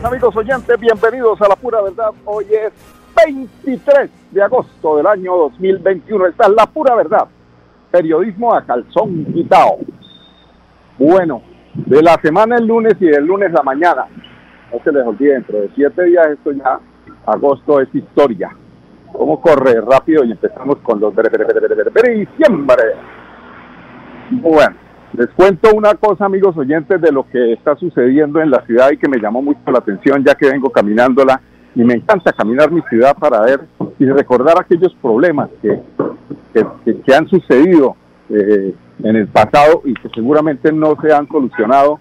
Amigos oyentes, bienvenidos a la pura verdad. Hoy es 23 de agosto del año 2021. Esta es la pura verdad. Periodismo a calzón quitado. Bueno, de la semana el lunes y del lunes la mañana. No se les olvide, dentro de siete días esto ya, agosto es historia. ¿Cómo corre rápido? Y empezamos con los diciembre. Bueno, les cuento una cosa, amigos oyentes, de lo que está sucediendo en la ciudad y que me llamó mucho la atención ya que vengo caminándola y me encanta caminar mi ciudad para ver y recordar aquellos problemas que, que, han sucedido eh, en el pasado y que seguramente no se han solucionado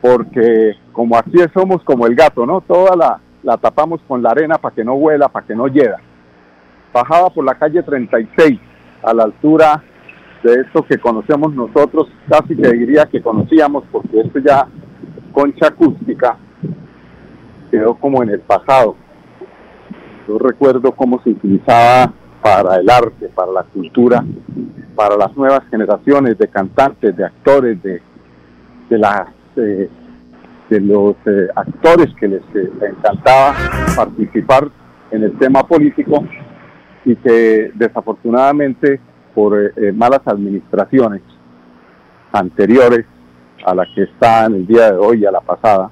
porque como así somos como el gato, ¿no? Toda la, la tapamos con la arena para que no huela, para que no hieda. Bajaba por la calle 36 a la altura de esto que conocemos nosotros, casi que diría que conocíamos, porque esto ya concha acústica quedó como en el pasado. Yo recuerdo cómo se utilizaba para el arte, para la cultura, para las nuevas generaciones de cantantes, de actores, de, de eh, los eh, actores que eh, les encantaba participar en el tema político y que desafortunadamente por eh, eh, malas administraciones anteriores a la que está en el día de hoy y a la pasada.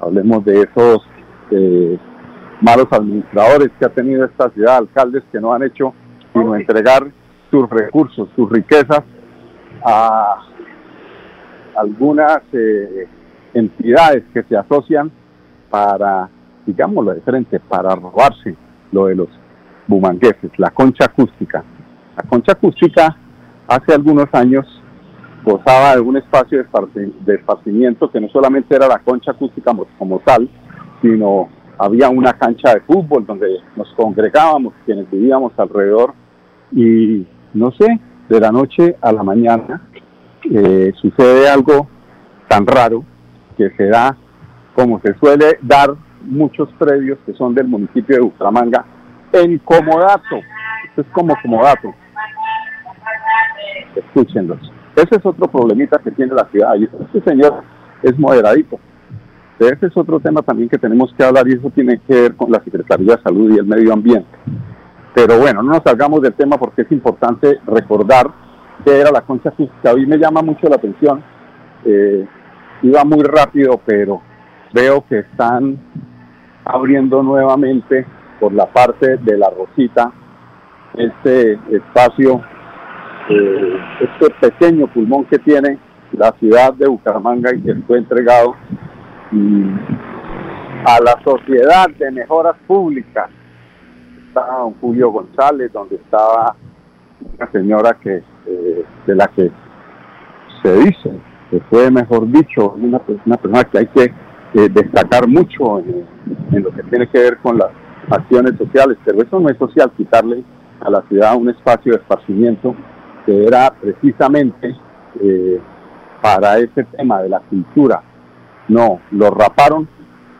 Hablemos de esos eh, malos administradores que ha tenido esta ciudad, alcaldes que no han hecho sino entregar sus recursos, sus riquezas a algunas entidades que se asocian para, digámoslo de frente, para robarse lo de los bumangueses, la concha acústica. La concha acústica hace algunos años gozaba de un espacio de esparcimiento que no solamente era la concha acústica como tal, sino había una cancha de fútbol donde nos congregábamos quienes vivíamos alrededor y no sé, de la noche a la mañana eh, sucede algo tan raro que se da como se suele dar muchos predios que son del municipio de Bucaramanga en comodato. Esto es como comodato escúchenlos. Ese es otro problemita que tiene la ciudad. Este señor es moderadito. Ese es otro tema también que tenemos que hablar y eso tiene que ver con la Secretaría de Salud y el Medio Ambiente. Pero bueno, no nos salgamos del tema porque es importante recordar que era la concha física. Hoy me llama mucho la atención. Eh, iba muy rápido, pero veo que están abriendo nuevamente por la parte de la Rosita este espacio eh, este pequeño pulmón que tiene la ciudad de Bucaramanga y que fue entregado a la Sociedad de Mejoras Públicas. Estaba don Julio González, donde estaba una señora que eh, de la que se dice que fue, mejor dicho, una, persona que hay que eh, destacar mucho en lo que tiene que ver con las acciones sociales, pero eso no es social, quitarle a la ciudad un espacio de esparcimiento que era precisamente eh, para ese tema de la cultura. No, lo raparon.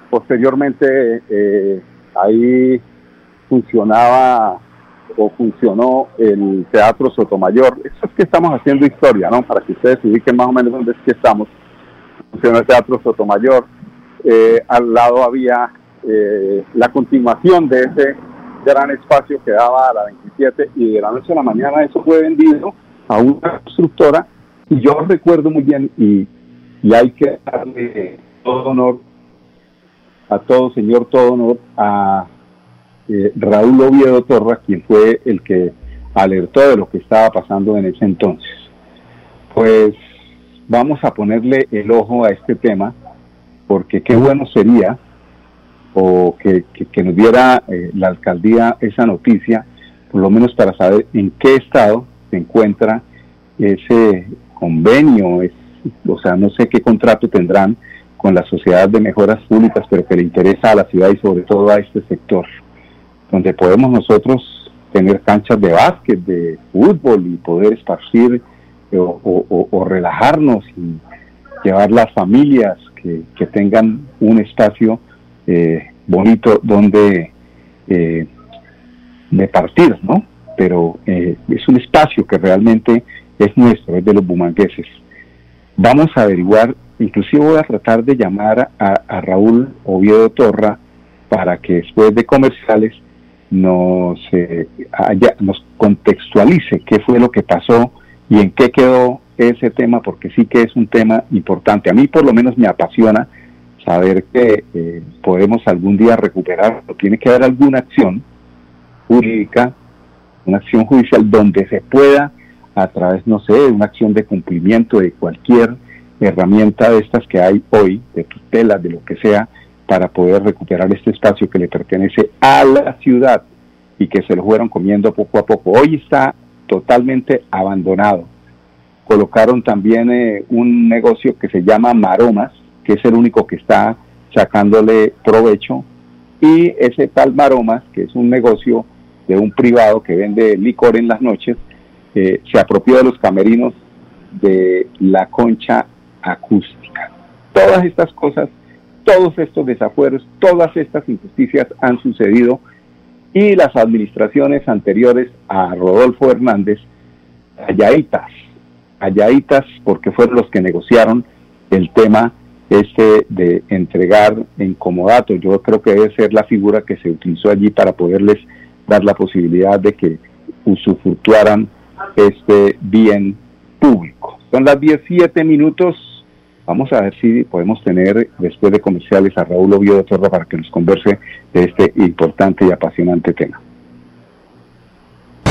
Posteriormente eh, ahí funcionaba o funcionó el Teatro Sotomayor. Eso es que estamos haciendo historia, ¿no? Para que ustedes se ubiquen más o menos dónde es que estamos. Funcionó el Teatro Sotomayor. Eh, al lado había la continuación de ese gran espacio que daba a la 27 y de la noche a la mañana eso fue vendido a una constructora y yo recuerdo muy bien y, hay que darle todo honor a todo señor, todo honor a eh, Raúl Oviedo Torra, quien fue el que alertó de lo que estaba pasando en ese entonces. Pues vamos a ponerle el ojo a este tema, porque qué bueno sería o que, que, nos diera eh, la alcaldía esa noticia, por lo menos para saber en qué estado se encuentra ese convenio, es, o sea, no sé qué contrato tendrán con la Sociedad de Mejoras Públicas, pero que le interesa a la ciudad y sobre todo a este sector, donde podemos nosotros tener canchas de básquet, de fútbol y poder esparcir eh, o, relajarnos y llevar las familias que, tengan un espacio eh, bonito donde eh, de partir, ¿no? Pero es un espacio que realmente es nuestro, es de los bumangueses. Vamos a averiguar, inclusive voy a tratar de llamar a, Raúl Oviedo Torra para que después de comerciales nos, eh, nos contextualice qué fue lo que pasó y en qué quedó ese tema, porque sí que es un tema importante. A mí por lo menos me apasiona saber que eh, podemos algún día recuperarlo. Tiene que haber alguna acción jurídica, una acción judicial donde se pueda a través, no sé, de una acción de cumplimiento de cualquier herramienta de estas que hay hoy, de tutela, de lo que sea, para poder recuperar este espacio que le pertenece a la ciudad y que se lo fueron comiendo poco a poco. Hoy está totalmente abandonado. Colocaron también eh, un negocio que se llama Maromas, que es el único que está sacándole provecho, y ese tal Maromas, que es un negocio de un privado que vende licor en las noches, se apropió de los camerinos de la concha acústica. Todas estas cosas, todos estos desafueros, todas estas injusticias han sucedido y las administraciones anteriores a Rodolfo Hernández, allaitas, allaitas porque fueron los que negociaron el tema este de entregar en comodato. Yo creo que debe ser la figura que se utilizó allí para poderles dar la posibilidad de que usufructuaran este bien público. Son las 17 minutos. Vamos a ver si podemos tener después de comerciales a Raúl Oviedo Torra para que nos converse de este importante y apasionante tema.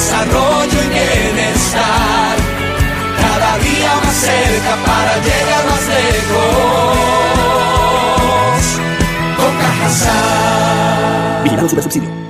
desarrollo y bienestar. Cada día más cerca para llegar más lejos. Con. Vigilado Subsidio.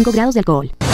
grados de alcohol.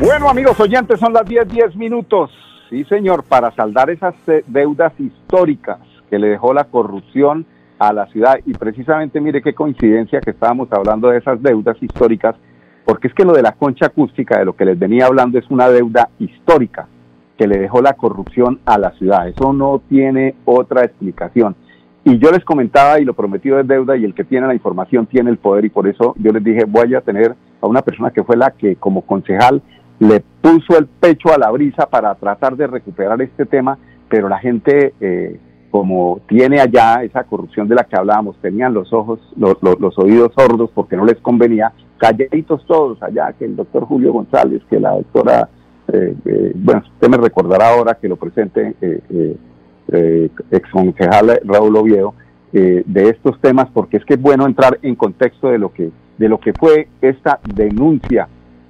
Bueno, amigos oyentes, son las 10, 10 minutos. Sí, señor, para saldar esas eh, deudas históricas que le dejó la corrupción a la ciudad. Y precisamente, mire qué coincidencia que estábamos hablando de esas deudas históricas, porque es que lo de la concha acústica, de lo que les venía hablando, es una deuda histórica que le dejó la corrupción a la ciudad. Eso no tiene otra explicación. Y yo les comentaba, y lo prometido es deuda, y el que tiene la información tiene el poder, y por eso yo les dije, voy a tener a una persona que fue la que como concejal le puso el pecho a la brisa para tratar de recuperar este tema, pero la gente, eh, como tiene allá esa corrupción de la que hablábamos, tenían los ojos, los, los, oídos sordos porque no les convenía, calladitos todos allá, que el doctor Julio González, que la doctora, eh, eh, bueno, usted me recordará ahora que lo presente eh, ex concejal Raúl Oviedo, de estos temas, porque es que es bueno entrar en contexto de lo que, de lo que fue esta denuncia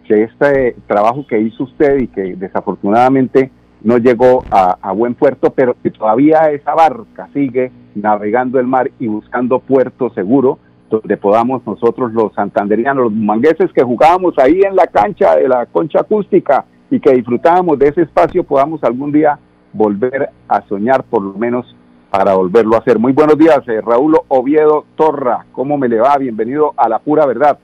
que este trabajo que hizo usted y que desafortunadamente no llegó a, buen puerto, pero que todavía esa barca sigue navegando el mar y buscando puerto seguro, donde podamos nosotros los santanderianos, los mangueses que jugábamos ahí en la cancha de la concha acústica y que disfrutábamos de ese espacio, podamos algún día volver a soñar, por lo menos para volverlo a hacer. Muy buenos días, eh, Raúl Oviedo Torra, ¿cómo me le va? Bienvenido a La Pura Verdad.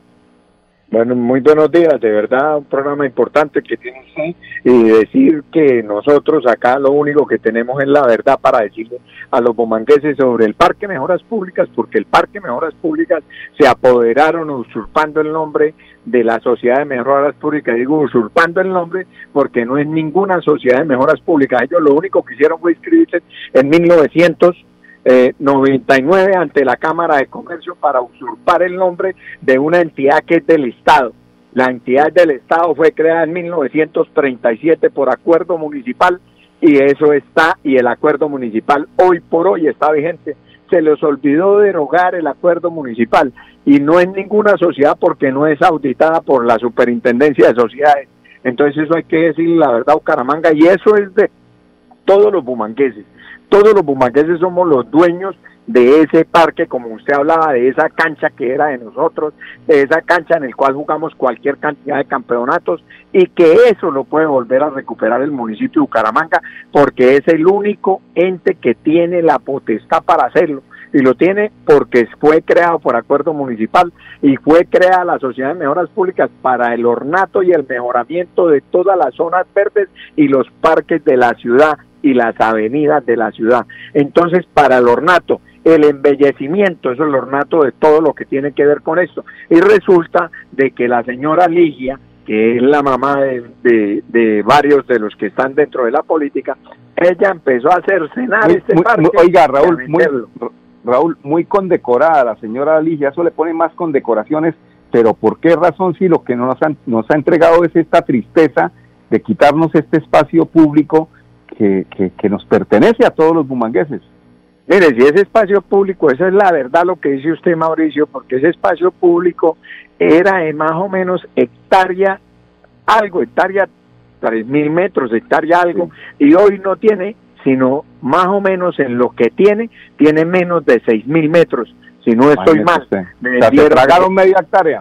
Bueno, muy buenos días, de verdad un programa importante que tiene usted y decir que nosotros acá lo único que tenemos es la verdad para decirle a los bomangueses sobre el Parque Mejoras Públicas, porque el Parque Mejoras Públicas se apoderaron usurpando el nombre de la Sociedad de Mejoras Públicas, digo usurpando el nombre porque no es ninguna Sociedad de Mejoras Públicas, ellos lo único que hicieron fue inscribirse en 1900 eh, 99 ante la Cámara de Comercio para usurpar el nombre de una entidad que es del Estado. La entidad del Estado fue creada en 1937 por acuerdo municipal y eso está, y el acuerdo municipal hoy por hoy está vigente. Se les olvidó derogar el acuerdo municipal y no es ninguna sociedad porque no es auditada por la Superintendencia de Sociedades. Entonces eso hay que decir la verdad, Bucaramanga, y eso es de todos los bumangueses todos los bumangueses somos los dueños de ese parque, como usted hablaba, de esa cancha que era de nosotros, de esa cancha en el cual jugamos cualquier cantidad de campeonatos y que eso lo puede volver a recuperar el municipio de Bucaramanga porque es el único ente que tiene la potestad para hacerlo y lo tiene porque fue creado por acuerdo municipal y fue creada la Sociedad de Mejoras Públicas para el ornato y el mejoramiento de todas las zonas verdes y los parques de la ciudad y las avenidas de la ciudad. Entonces, para el ornato, el embellecimiento, eso es el ornato de todo lo que tiene que ver con esto. Y resulta de que la señora Ligia, que es la mamá de, varios de los que están dentro de la política, ella empezó a hacer cenar este parque. oiga, Raúl, muy, Raúl, muy condecorada la señora Ligia, eso le pone más condecoraciones, pero ¿por qué razón si lo que nos, han, nos ha entregado es esta tristeza de quitarnos este espacio público que, que, nos pertenece a todos los bumangueses. Mire, si ese espacio público, esa es la verdad lo que dice usted, Mauricio, porque ese espacio público era de más o menos hectárea algo, hectárea tres mil metros, hectárea algo, y hoy no tiene, sino más o menos en lo que tiene, tiene menos de seis mil metros, si no estoy mal. Me tragaron media hectárea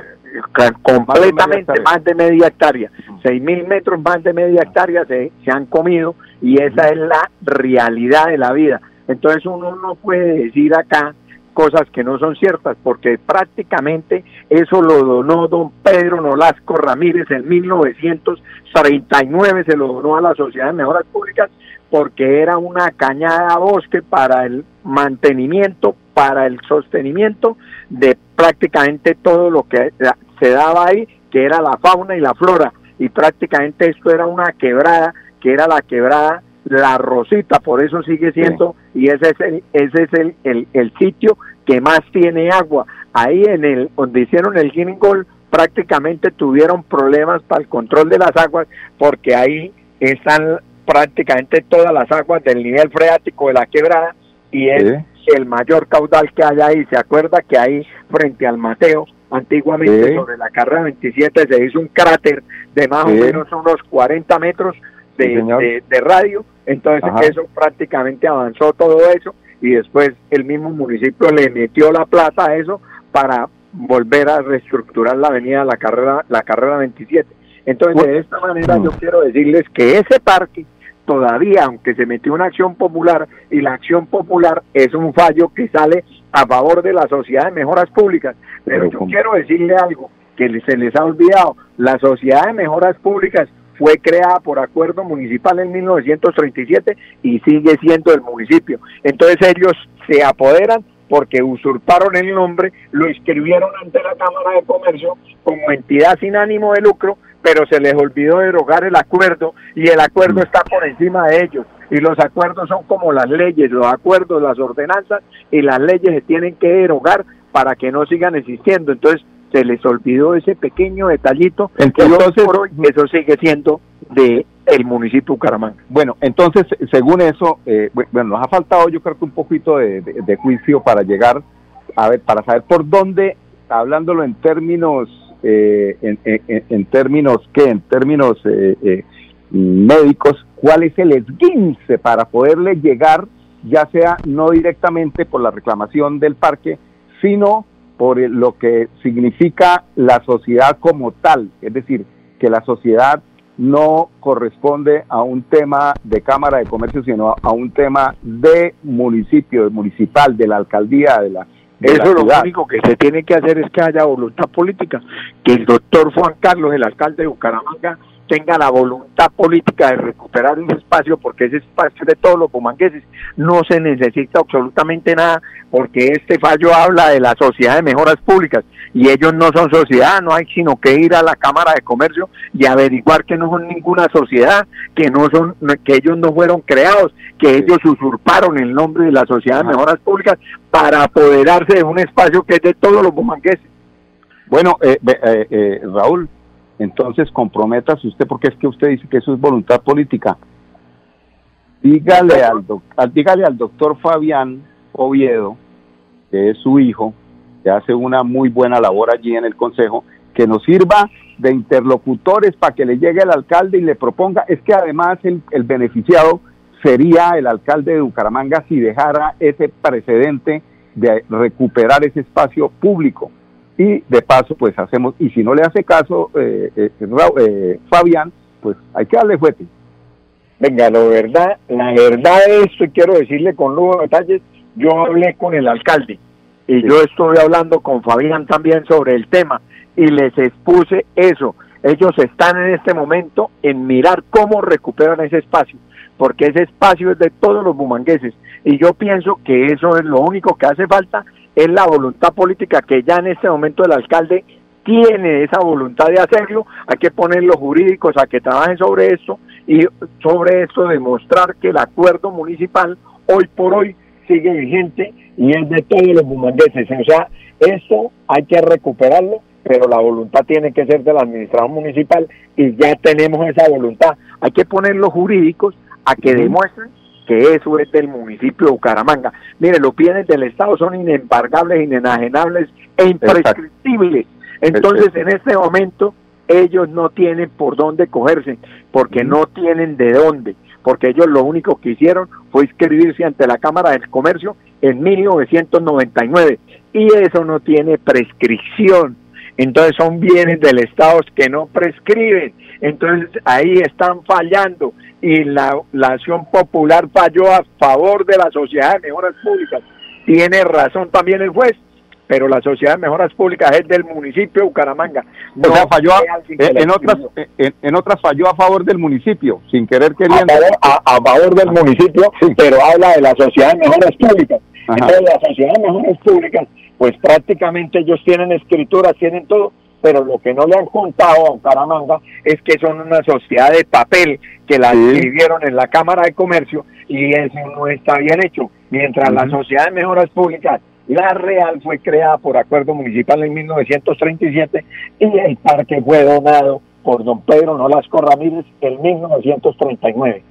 completamente más de media hectárea. Seis mil metros más de media hectárea se, se han comido y esa es la realidad de la vida. Entonces uno no puede decir acá cosas que no son ciertas, porque prácticamente eso lo donó don Pedro Nolasco Ramírez en 1939, se lo donó a la Sociedad de Mejoras Públicas, porque era una cañada bosque para el mantenimiento, para el sostenimiento de prácticamente todo lo que se daba ahí, que era la fauna y la flora, y prácticamente esto era una quebrada, que era la quebrada La Rosita, por eso sigue siendo, y ese es el, ese es el, el, sitio que más tiene agua. ahí en el donde hicieron el Guinea Gold prácticamente tuvieron problemas para el control de las aguas porque ahí están prácticamente todas las aguas del nivel freático de la quebrada y es el mayor caudal que hay ahí. ¿Se acuerda que ahí frente al Mateo, antiguamente sobre la carrera 27 se hizo un cráter de más o menos unos 40 metros de, de, radio? Entonces eso prácticamente avanzó todo eso y después el mismo municipio le metió la plata a eso para volver a reestructurar la avenida la carrera la carrera 27 entonces de esta manera yo quiero decirles que ese parque todavía aunque se metió una acción popular y la acción popular es un fallo que sale a favor de la sociedad de mejoras públicas. Pero yo quiero decirle algo que se les ha olvidado. La sociedad de mejoras públicas fue creada por acuerdo municipal en 1937 y sigue siendo el municipio. Entonces ellos se apoderan porque usurparon el nombre, lo inscribieron ante la Cámara de Comercio como entidad sin ánimo de lucro, pero se les olvidó derogar el acuerdo y el acuerdo está por encima de ellos. Y los acuerdos son como las leyes, los acuerdos, las ordenanzas y las leyes se tienen que derogar para que no sigan existiendo. Entonces, se les olvidó ese pequeño detallito entonces, por hoy eso sigue siendo de el municipio de Bucaramanga. Bueno, entonces, según eso, eh, bueno, nos ha faltado yo creo que un poquito de, juicio para llegar, a ver, para saber por dónde, hablándolo en términos, eh, en, términos, ¿qué? En términos eh, médicos, cuál es el esguince para poderle llegar, ya sea no directamente por la reclamación del parque, sino por lo que significa la sociedad como tal, es decir, que la sociedad no corresponde a un tema de Cámara de Comercio, sino a un tema de municipio, de municipal, de la alcaldía, de la... Eso es lo único que se tiene que hacer es que haya voluntad política, que el doctor Juan Carlos, el alcalde de Bucaramanga, tenga la voluntad política de recuperar ese espacio, porque ese espacio de todos los bumangueses. No se necesita absolutamente nada, porque este fallo habla de la sociedad de mejoras públicas y ellos no son sociedad, no hay sino que ir a la Cámara de Comercio y averiguar que no son ninguna sociedad, que no son, que ellos no fueron creados, que ellos usurparon el nombre de la sociedad de mejoras públicas para apoderarse de un espacio que es de todos los bumangueses. Bueno, eh, eh, eh, Raúl, entonces comprométase usted porque es que usted dice que eso es voluntad política. Dígale al, dígale al doctor Fabián Oviedo, que es su hijo, que hace una muy buena labor allí en el Consejo, que nos sirva de interlocutores para que le llegue el alcalde y le proponga. Es que además el, el beneficiado sería el alcalde de Bucaramanga si dejara ese precedente de recuperar ese espacio público y de paso pues hacemos, y si no le hace caso eh, eh, eh, Fabián, pues hay que darle fuerte. Venga, la verdad, la verdad es, y quiero decirle con nuevos detalles, yo hablé con el alcalde y yo estuve hablando con Fabián también sobre el tema y les expuse eso. Ellos están en este momento en mirar cómo recuperan ese espacio, porque ese espacio es de todos los bumangueses y yo pienso que eso es lo único que hace falta es la voluntad política que ya en este momento el alcalde tiene esa voluntad de hacerlo, hay que poner los jurídicos a que trabajen sobre esto y sobre esto demostrar que el acuerdo municipal hoy por hoy sigue vigente y es de todos los bumangueses. O sea, esto hay que recuperarlo, pero la voluntad tiene que ser de la administración municipal y ya tenemos esa voluntad. Hay que poner los jurídicos a que demuestren que eso es del municipio de Bucaramanga. Mire, los bienes del Estado son inembargables, inenajenables e imprescriptibles. Entonces, en este momento, ellos no tienen por dónde cogerse, porque no tienen de dónde, porque ellos lo único que hicieron fue inscribirse ante la Cámara del Comercio en 1999 y eso no tiene prescripción. Entonces son bienes del Estado que no prescriben. Entonces ahí están fallando y la, acción popular falló a favor de la Sociedad de Mejoras Públicas. Tiene razón también el juez, pero la Sociedad de Mejoras Públicas es del municipio de Bucaramanga. No o sea, falló en, otras, en, otras falló a favor del municipio, sin querer queriendo. A favor, del municipio, pero habla de la Sociedad de Mejoras Públicas. Entonces, la Sociedad de Mejoras Públicas, pues prácticamente ellos tienen escrituras, tienen todo, pero lo que no le han contado a Bucaramanga es que son una sociedad de papel que la escribieron en la Cámara de Comercio y eso no está bien hecho. Mientras la sociedad de mejoras públicas La Real fue creada por acuerdo municipal en 1937 y el parque fue donado por don Pedro Nolasco Ramírez en 1939.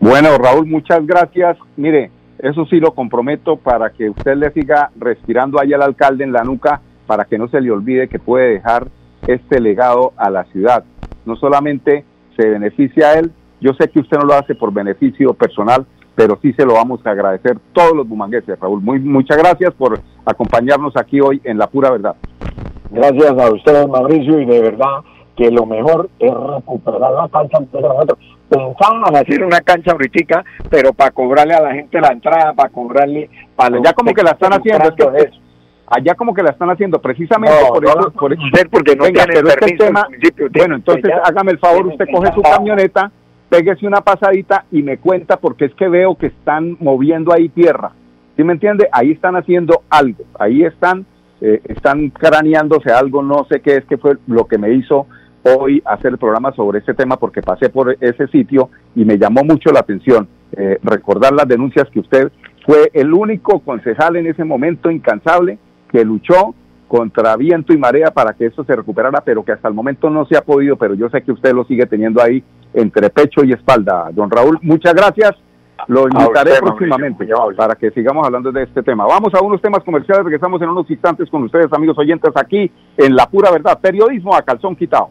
Bueno, Raúl, muchas gracias. Mire, eso sí lo comprometo para que usted le siga respirando ahí al alcalde en la nuca para que no se le olvide que puede dejar este legado a la ciudad. No solamente se beneficia a él, yo sé que usted no lo hace por beneficio personal, pero sí se lo vamos a agradecer todos los bumangueses, Raúl. Muy, muchas gracias por acompañarnos aquí hoy en La Pura Verdad. Gracias a ustedes, Mauricio, y de verdad que lo mejor es recuperar la cancha de nosotros. Pensaban hacer una cancha ahorita, pero para cobrarle a la gente la entrada, para cobrarle... Para ya como que la están haciendo, allá como que la están haciendo precisamente por eso, por eso. porque no Venga, pero este tema, bueno, entonces hágame el favor, usted coge su camioneta, péguese una pasadita y me cuenta porque es que veo que están moviendo ahí tierra. ¿Sí me entiende? Ahí están haciendo algo, ahí están, eh, están craneándose algo, no sé qué es que fue lo que me hizo hoy hacer el programa sobre este tema porque pasé por ese sitio y me llamó mucho la atención eh, recordar las denuncias que usted fue el único concejal en ese momento incansable que luchó contra viento y marea para que eso se recuperara, pero que hasta el momento no se ha podido, pero yo sé que usted lo sigue teniendo ahí entre pecho y espalda. Don Raúl, muchas gracias. Lo invitaré próximamente para que sigamos hablando de este tema. Vamos a unos temas comerciales, regresamos en unos instantes con ustedes, amigos oyentes, aquí en La Pura Verdad, periodismo a calzón quitado.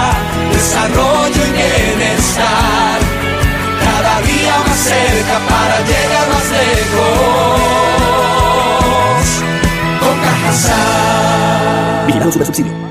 desarrollo y bienestar. Cada día más cerca para llegar más lejos. Con. Vigilado subsidio.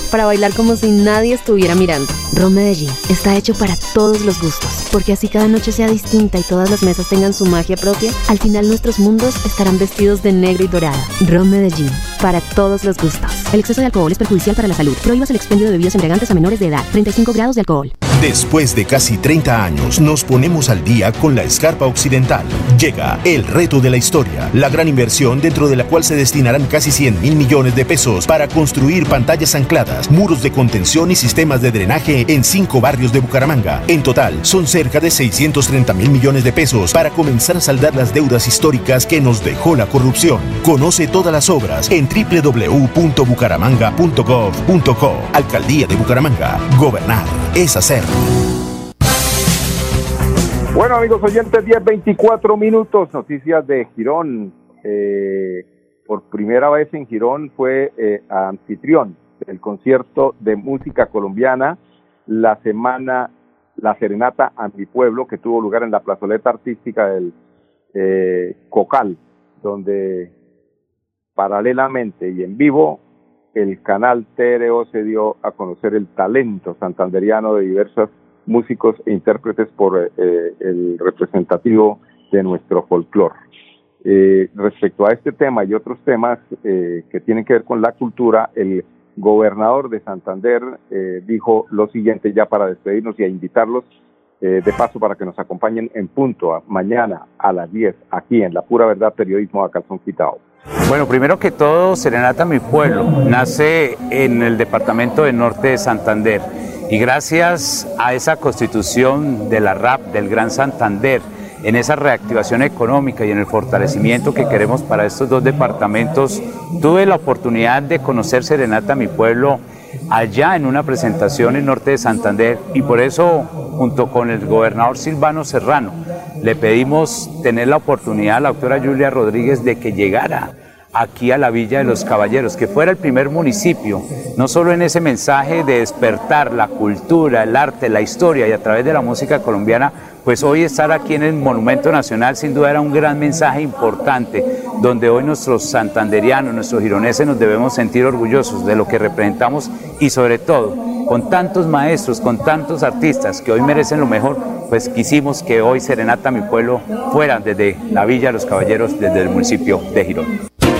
para bailar como si nadie estuviera mirando. Ron Medellín está hecho para todos los gustos, porque así cada noche sea distinta y todas las mesas tengan su magia propia, al final nuestros mundos estarán vestidos de negro y dorado. Ron Medellín, para todos los gustos. El exceso de alcohol es perjudicial para la salud. Prohíbas el expendio de bebidas embriagantes a menores de edad. 35 grados de alcohol. Después de casi 30 años, nos ponemos al día con la Escarpa Occidental. Llega el reto de la historia, la gran inversión dentro de la cual se destinarán casi 100 mil millones de pesos para construir pantallas ancladas, muros de contención y sistemas de drenaje en cinco barrios de Bucaramanga. En total, son cerca de 630 mil millones de pesos para comenzar a saldar las deudas históricas que nos dejó la corrupción. Conoce todas las obras en www.bucaramanga.gov.co. Alcaldía de Bucaramanga. Gobernar es hacer. Bueno, amigos oyentes, 10-24 minutos, noticias de Girón. Eh, por primera vez en Girón fue eh, anfitrión del concierto de música colombiana, la semana, la serenata a mi pueblo, que tuvo lugar en la plazoleta artística del eh, Cocal, donde paralelamente y en vivo el canal TRO se dio a conocer el talento santanderiano de diversas músicos e intérpretes por eh, el representativo de nuestro folclore. Eh, respecto a este tema y otros temas eh, que tienen que ver con la cultura, el gobernador de Santander eh, dijo lo siguiente ya para despedirnos y a invitarlos eh, de paso para que nos acompañen en punto mañana a las 10 aquí en La Pura Verdad Periodismo a Calzón Quitado. Bueno, primero que todo, Serenata Mi Pueblo nace en el departamento de Norte de Santander y gracias a esa constitución de la RAP del Gran Santander, en esa reactivación económica y en el fortalecimiento que queremos para estos dos departamentos, tuve la oportunidad de conocer Serenata, mi pueblo, allá en una presentación en Norte de Santander y por eso, junto con el gobernador Silvano Serrano, le pedimos tener la oportunidad a la doctora Julia Rodríguez de que llegara aquí a la Villa de los Caballeros, que fuera el primer municipio, no solo en ese mensaje de despertar la cultura, el arte, la historia y a través de la música colombiana, pues hoy estar aquí en el Monumento Nacional sin duda era un gran mensaje importante, donde hoy nuestros santanderianos, nuestros gironeses nos debemos sentir orgullosos de lo que representamos y sobre todo con tantos maestros, con tantos artistas que hoy merecen lo mejor, pues quisimos que hoy Serenata Mi Pueblo fuera desde la Villa de los Caballeros, desde el municipio de Girón.